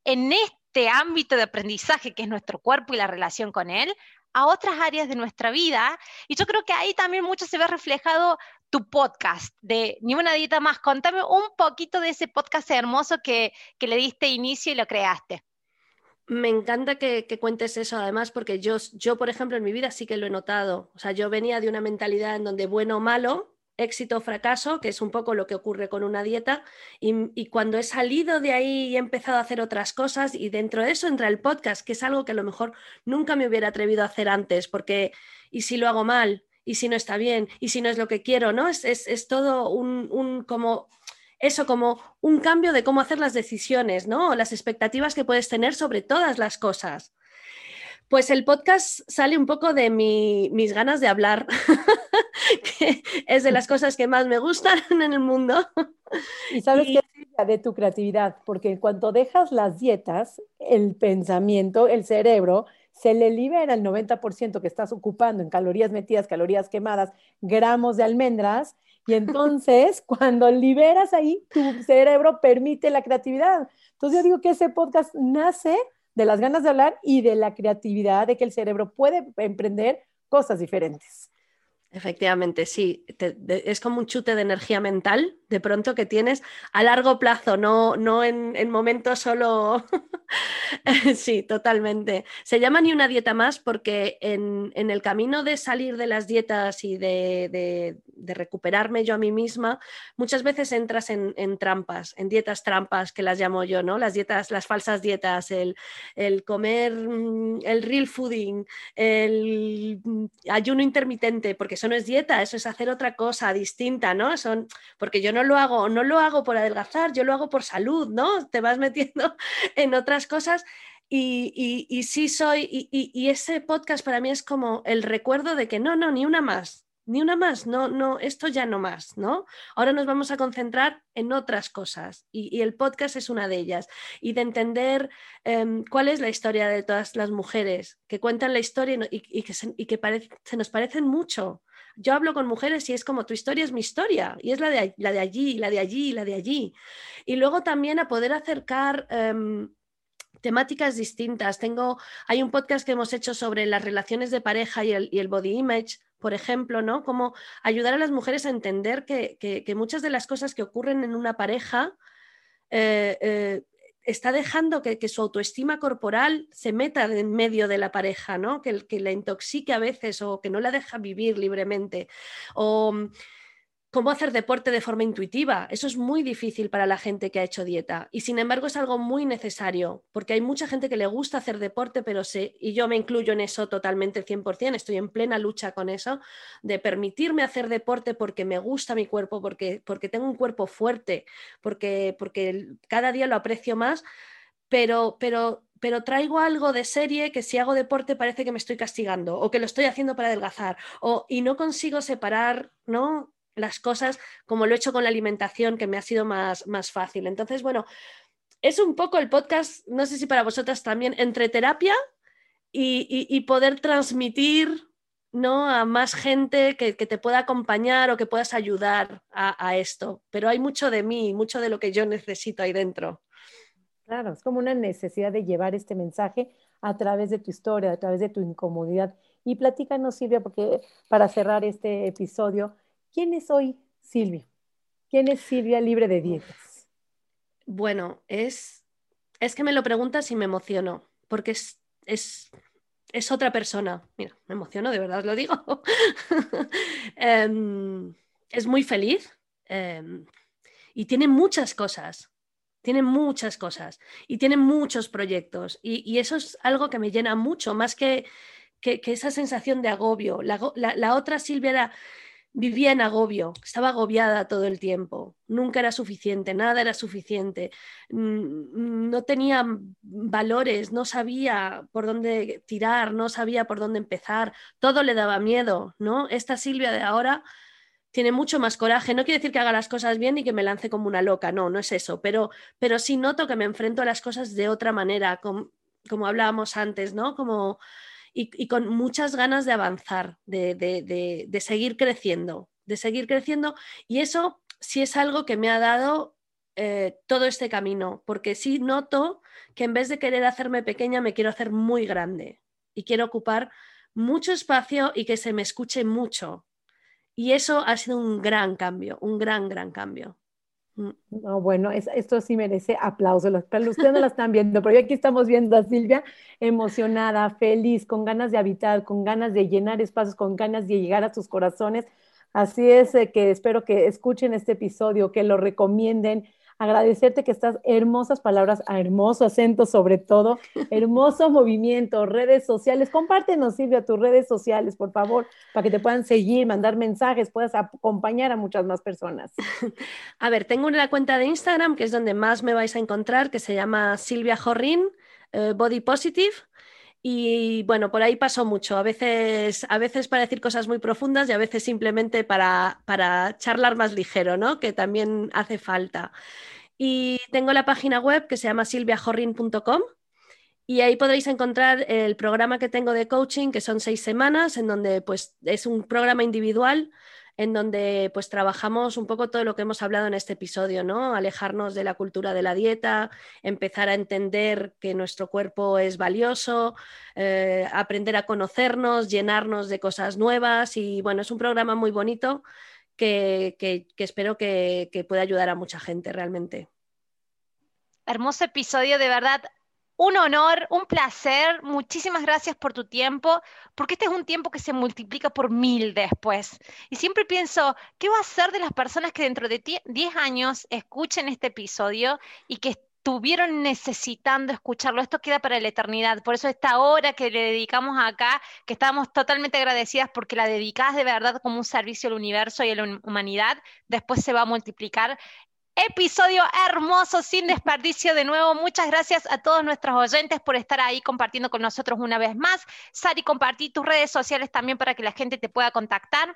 en este ámbito de aprendizaje que es nuestro cuerpo y la relación con él a otras áreas de nuestra vida. Y yo creo que ahí también mucho se ve reflejado tu podcast de Ni una dieta más. Contame un poquito de ese podcast hermoso que, que le diste inicio y lo creaste. Me encanta que, que, cuentes eso, además, porque yo, yo, por ejemplo, en mi vida sí que lo he notado. O sea, yo venía de una mentalidad en donde bueno o malo éxito o fracaso, que es un poco lo que ocurre con una dieta, y, cuando he salido de ahí y he empezado a hacer otras cosas, y dentro de eso entra el podcast, que es algo que a lo mejor nunca me hubiera atrevido a hacer antes, porque ¿y si lo hago mal? ¿Y si no está bien? ¿Y si no es lo que quiero? ¿no? Es, es, todo un, un, como eso, como un cambio de cómo hacer las decisiones, ¿no? Las expectativas que puedes tener sobre todas las cosas. Pues el podcast sale un poco de mis ganas de hablar, que es de las cosas que más me gustan en el mundo. Y sabes qué de tu creatividad, porque en cuanto dejas las dietas, el pensamiento, el cerebro, se le libera el 90% que estás ocupando en calorías metidas, calorías quemadas, gramos de almendras, y entonces cuando liberas ahí, tu cerebro permite la creatividad. Entonces yo digo que ese podcast nace de las ganas de hablar y de la creatividad, de que el cerebro puede emprender cosas diferentes. Efectivamente, sí, es como un chute de energía mental de pronto que tienes a largo plazo, no, no en, en momentos solo. sí, totalmente. Se llama ni una dieta más porque en, el camino de salir de las dietas y de, recuperarme yo a mí misma, muchas veces entras en, trampas, en dietas trampas que las llamo yo, ¿no? Las dietas, las falsas dietas, el, el comer, mm, el real fooding, el mm, ayuno intermitente, porque eso no es dieta, eso es hacer otra cosa distinta, ¿no? Son, porque yo no lo hago, no lo hago por adelgazar, yo lo hago por salud, ¿no? Te vas metiendo en otras cosas y, sí soy, y, ese podcast para mí es como el recuerdo de que no, no, ni una más, ni una más, no, no, esto ya no más, ¿no? Ahora nos vamos a concentrar en otras cosas y, el podcast es una de ellas y de entender em, cuál es la historia de todas las mujeres que cuentan la historia y, que, se, se nos parecen mucho. Yo hablo con mujeres y es como tu historia es mi historia y es la de, la de allí, la de allí, la de allí. Y luego también a poder acercar... Em, temáticas distintas. Tengo, hay un podcast que hemos hecho sobre las relaciones de pareja y el, body image, por ejemplo, ¿no? Cómo ayudar a las mujeres a entender que, muchas de las cosas que ocurren en una pareja eh, eh, está dejando que, su autoestima corporal se meta en medio de la pareja, ¿no? Que, que la intoxique a veces o que no la deja vivir libremente. O cómo hacer deporte de forma intuitiva. Eso es muy difícil para la gente que ha hecho dieta y sin embargo es algo muy necesario porque hay mucha gente que le gusta hacer deporte, pero sé, y yo me incluyo en eso totalmente 100%, estoy en plena lucha con eso, de permitirme hacer deporte porque me gusta mi cuerpo, porque, porque tengo un cuerpo fuerte, porque, porque cada día lo aprecio más, pero, pero pero traigo algo de serie que si hago deporte parece que me estoy castigando o que lo estoy haciendo para adelgazar o, y no consigo separar ¿no? Las cosas como lo he hecho con la alimentación, que me ha sido más, más fácil. Entonces, bueno, es un poco el podcast, no sé si para vosotras también, entre terapia y, poder transmitir ¿no? a más gente que, te pueda acompañar o que puedas ayudar a, a, esto. Pero hay mucho de mí, mucho de lo que yo necesito ahí dentro. Claro, es como una necesidad de llevar este mensaje a través de tu historia, a través de tu incomodidad. Y platícanos, Silvia, porque para cerrar este episodio, ¿Quién es hoy Silvia? ¿Quién es Silvia libre de dietas? Bueno, es, es que me lo preguntas y me emociono, porque es, es, otra persona. Mira, me emociono, de verdad lo digo. Em, es muy feliz em, y tiene muchas cosas. Tiene muchas cosas y tiene muchos proyectos. Y, eso es algo que me llena mucho, más que, que, esa sensación de agobio. La, la otra Silvia era vivía en agobio, estaba agobiada todo el tiempo, nunca era suficiente, nada era suficiente, mm, no tenía valores, no sabía por dónde tirar, no sabía por dónde empezar, todo le daba miedo, ¿no? Esta Silvia de ahora tiene mucho más coraje, no quiere decir que haga las cosas bien y que me lance como una loca, no, no es eso, pero, pero sí noto que me enfrento a las cosas de otra manera, como, como hablábamos antes, ¿no? Como y, con muchas ganas de avanzar, de, seguir creciendo, de seguir creciendo. Y eso sí es algo que me ha dado eh, todo este camino, porque sí noto que en vez de querer hacerme pequeña, me quiero hacer muy grande y quiero ocupar mucho espacio y que se me escuche mucho. Y eso ha sido un gran cambio, un gran, gran cambio. Mm. No, bueno, esto sí merece aplausos. Ustedes no la están viendo, pero aquí estamos viendo a Silvia emocionada, feliz, con ganas de habitar, con ganas de llenar espacios, con ganas de llegar a sus corazones. Así es eh, que espero que escuchen este episodio, que lo recomienden, agradecerte que estás hermosas palabras, hermoso acento sobre todo, hermoso movimiento, redes sociales. Compártenos, Silvia, tus redes sociales, por favor, para que te puedan seguir, mandar mensajes, puedas acompañar a muchas más personas. A ver, tengo una cuenta de Instagram que es donde más me vais a encontrar, que se llama Silvia Jorrin, eh, Body Positive. Y bueno, por ahí paso mucho, a veces, a veces para decir cosas muy profundas y a veces simplemente para, para charlar más ligero, ¿no? Que también hace falta. Y tengo la página web que se llama silviajorrin.com y ahí podréis encontrar el programa que tengo de coaching, que son seis semanas, en donde pues es un programa individual en donde pues trabajamos un poco todo lo que hemos hablado en este episodio, ¿no? Alejarnos de la cultura de la dieta, empezar a entender que nuestro cuerpo es valioso, eh, aprender a conocernos, llenarnos de cosas nuevas y bueno, es un programa muy bonito que, espero que, que pueda ayudar a mucha gente realmente. Hermoso episodio, de verdad un honor, un placer. Muchísimas gracias por tu tiempo, porque este es un tiempo que se multiplica por mil después. Y siempre pienso, ¿qué va a ser de las personas que dentro de 10 años escuchen este episodio y que estuvieron necesitando escucharlo? Esto queda para la eternidad. Por eso esta hora que le dedicamos acá, que estamos totalmente agradecidas porque la dedicás de verdad como un servicio al universo y a la humanidad, después se va a multiplicar Episodio hermoso, sin desperdicio de nuevo. Muchas gracias a todos nuestros oyentes por estar ahí compartiendo con nosotros una vez más. Sari, compartí tus redes sociales también para que la gente te pueda contactar.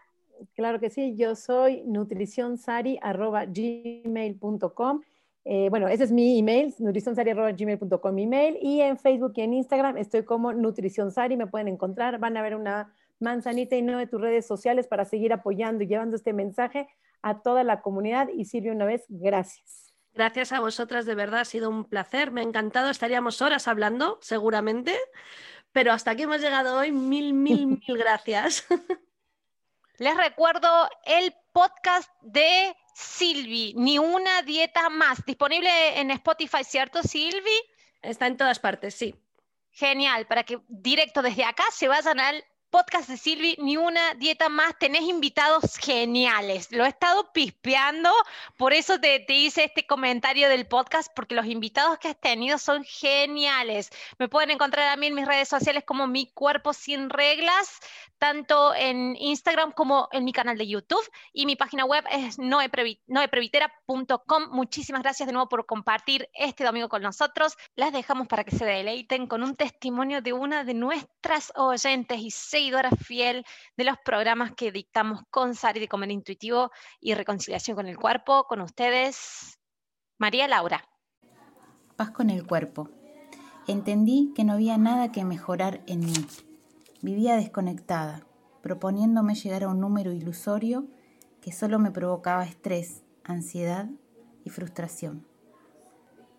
Claro que sí, yo soy nutricionsari.gmail.com. Eh, bueno, ese es mi email, nutricionsari.gmail.com email. Y en Facebook y en Instagram estoy como nutricionsari, me pueden encontrar. Van a ver una manzanita y no de tus redes sociales para seguir apoyando y llevando este mensaje a toda la comunidad. Y Silvia, una vez, gracias. Gracias a vosotras, de verdad, ha sido un placer, me ha encantado, estaríamos horas hablando, seguramente, pero hasta aquí hemos llegado hoy, mil, mil, mil gracias. Les recuerdo el podcast de Silvi, Ni una dieta más, disponible en Spotify, ¿cierto, Silvi? Está en todas partes, sí. Genial, para que directo desde acá se vayan al podcast de Silvi, ni una dieta más, tenés invitados geniales. Lo he estado pispeando, por eso te, te, hice este comentario del podcast, porque los invitados que has tenido son geniales. Me pueden encontrar a mí en mis redes sociales como Mi Cuerpo Sin Reglas, tanto en Instagram como en mi canal de YouTube, y mi página web es noeprevitera.com. Muchísimas gracias de nuevo por compartir este domingo con nosotros. Las dejamos para que se deleiten con un testimonio de una de nuestras oyentes y seguidora fiel de los programas que dictamos con Sari de Comer Intuitivo y Reconciliación con el Cuerpo. Con ustedes, María Laura. Paz con el cuerpo. Entendí que no había nada que mejorar en mí. Vivía desconectada, proponiéndome llegar a un número ilusorio que solo me provocaba estrés, ansiedad y frustración.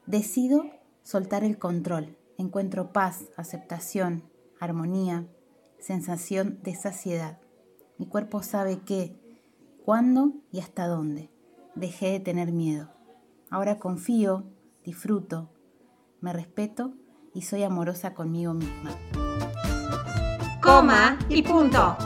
Decido soltar el control. Encuentro paz, aceptación, armonía, sensación de saciedad. Mi cuerpo sabe qué, cuándo y hasta dónde. Dejé de tener miedo. Ahora confío, disfruto, me respeto y soy amorosa conmigo misma. Coma y punto.